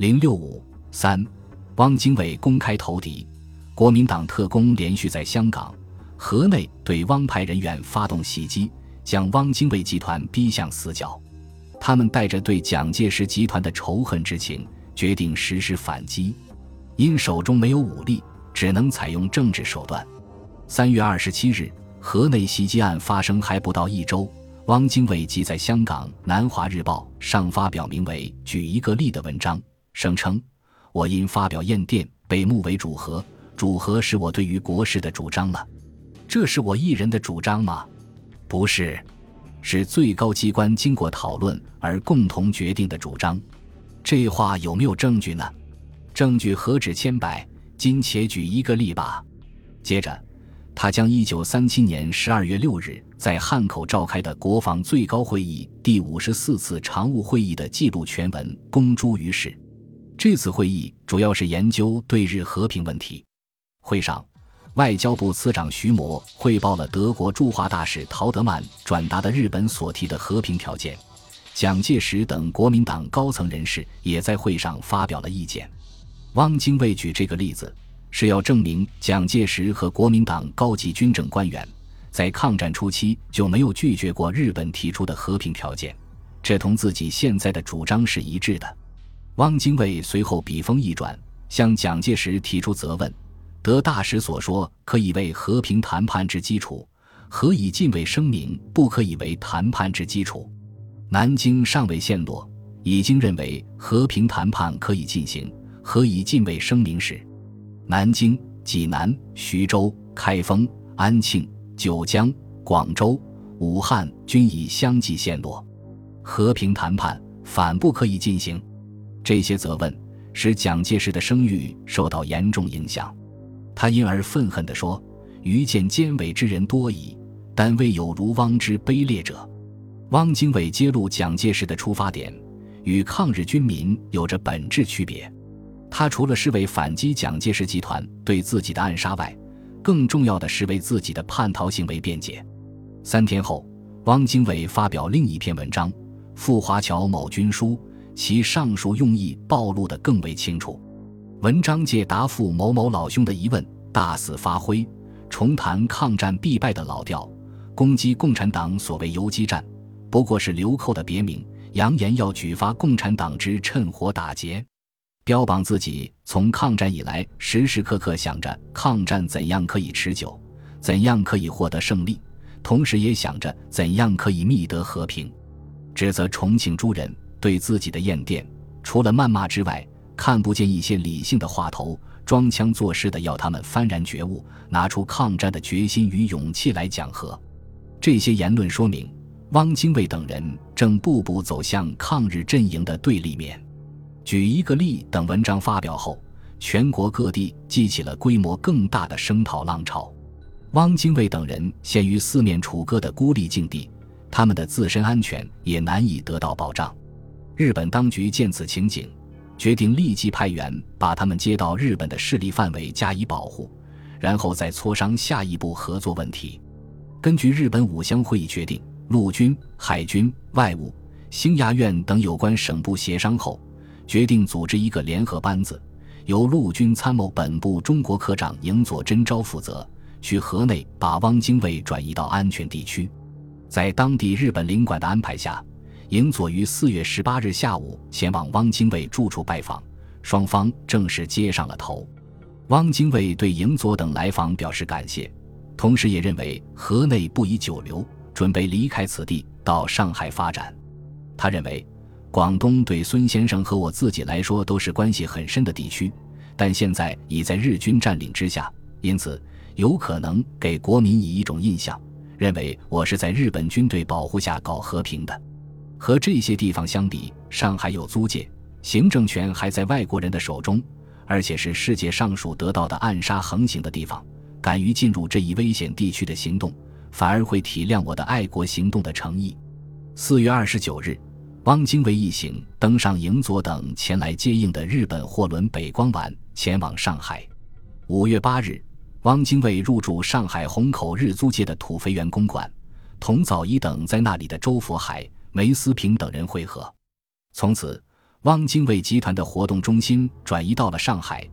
零六五三，汪精卫公开投敌，国民党特工连续在香港、河内对汪派人员发动袭击，将汪精卫集团逼向死角。他们带着对蒋介石集团的仇恨之情，决定实施反击。因手中没有武力，只能采用政治手段。三月二十七日，河内袭击案发生还不到一周，汪精卫即在香港《南华日报》上发表名为《举一个例》的文章，声称：“我因发表唁电，被目为主和，主和是我对于国事的主张了。这是我一人的主张吗？不是，是最高机关经过讨论而共同决定的主张。这话有没有证据呢？”证据何止千百，今且举一个例吧。接着，他将一九三七年十二月六日在汉口召开的国防最高会议第五十四次常务会议的记录全文公诸于世。这次会议主要是研究对日和平问题。会上，外交部次长徐模汇报了德国驻华大使陶德曼转达的日本所提的和平条件。蒋介石等国民党高层人士也在会上发表了意见。汪精卫举这个例子，是要证明蒋介石和国民党高级军政官员在抗战初期就没有拒绝过日本提出的和平条件，这同自己现在的主张是一致的。汪精卫随后笔锋一转，向蒋介石提出责问：得大使所说可以为和平谈判之基础，何以禁卫声明不可以为谈判之基础？南京尚未陷落，已经认为和平谈判可以进行。何以禁卫声明时，南京、济南、徐州、开封、安庆、九江、广州、武汉均已相继陷落，和平谈判反不可以进行。这些责问使蒋介石的声誉受到严重影响，他因而愤恨地说：“愚见奸伪之人多矣，但未有如汪之卑劣者。”汪精卫揭露蒋介石的出发点与抗日军民有着本质区别。他除了是为反击蒋介石集团对自己的暗杀外，更重要的是为自己的叛逃行为辩解。三天后，汪精卫发表另一篇文章《赴华侨某军书》，其上述用意暴露得更为清楚。文章借答复某某老兄的疑问，大肆发挥，重谈抗战必败的老调，攻击共产党所谓游击战，不过是流寇的别名，扬言要举发共产党之趁火打劫。标榜自己从抗战以来时时刻刻想着抗战怎样可以持久，怎样可以获得胜利，同时也想着怎样可以觅得和平，指责重庆诸人对自己的厌电，除了谩骂之外，看不见一些理性的话头，装腔作势的要他们幡然觉悟，拿出抗战的决心与勇气来讲和。这些言论说明，汪精卫等人正步步走向抗日阵营的对立面。举一个例，等文章发表后，全国各地激起了规模更大的声讨浪潮。汪精卫等人陷于四面楚歌的孤立境地，他们的自身安全也难以得到保障。日本当局见此情景，决定立即派员把他们接到日本的势力范围加以保护，然后再磋商下一步合作问题。根据日本五乡会议决定，陆军、海军、外务、兴亚院等有关省部协商后。决定组织一个联合班子，由陆军参谋本部中国科长营佐真昭负责，去河内把汪精卫转移到安全地区。在当地日本领馆的安排下，营佐于四月十八日下午前往汪精卫住处拜访，双方正式接上了头。汪精卫对营佐等来访表示感谢，同时也认为河内不宜久留，准备离开此地到上海发展。他认为。广东对孙先生和我自己来说都是关系很深的地区，但现在已在日军占领之下，因此有可能给国民以一种印象，认为我是在日本军队保护下搞和平的。和这些地方相比，上海有租界，行政权还在外国人的手中，而且是世界上数得到的暗杀横行的地方，敢于进入这一危险地区的行动，反而会体谅我的爱国行动的诚意。四月二十九日。汪精卫一行登上营佐等前来接应的日本货轮“北光丸”，前往上海。五月八日，汪精卫入住上海虹口日租界的土肥园公馆，同早一等在那里的周佛海、梅思平等人会合。从此，汪精卫集团的活动中心转移到了上海，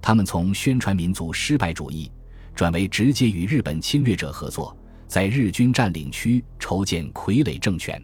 他们从宣传民族失败主义，转为直接与日本侵略者合作，在日军占领区筹建傀儡政权。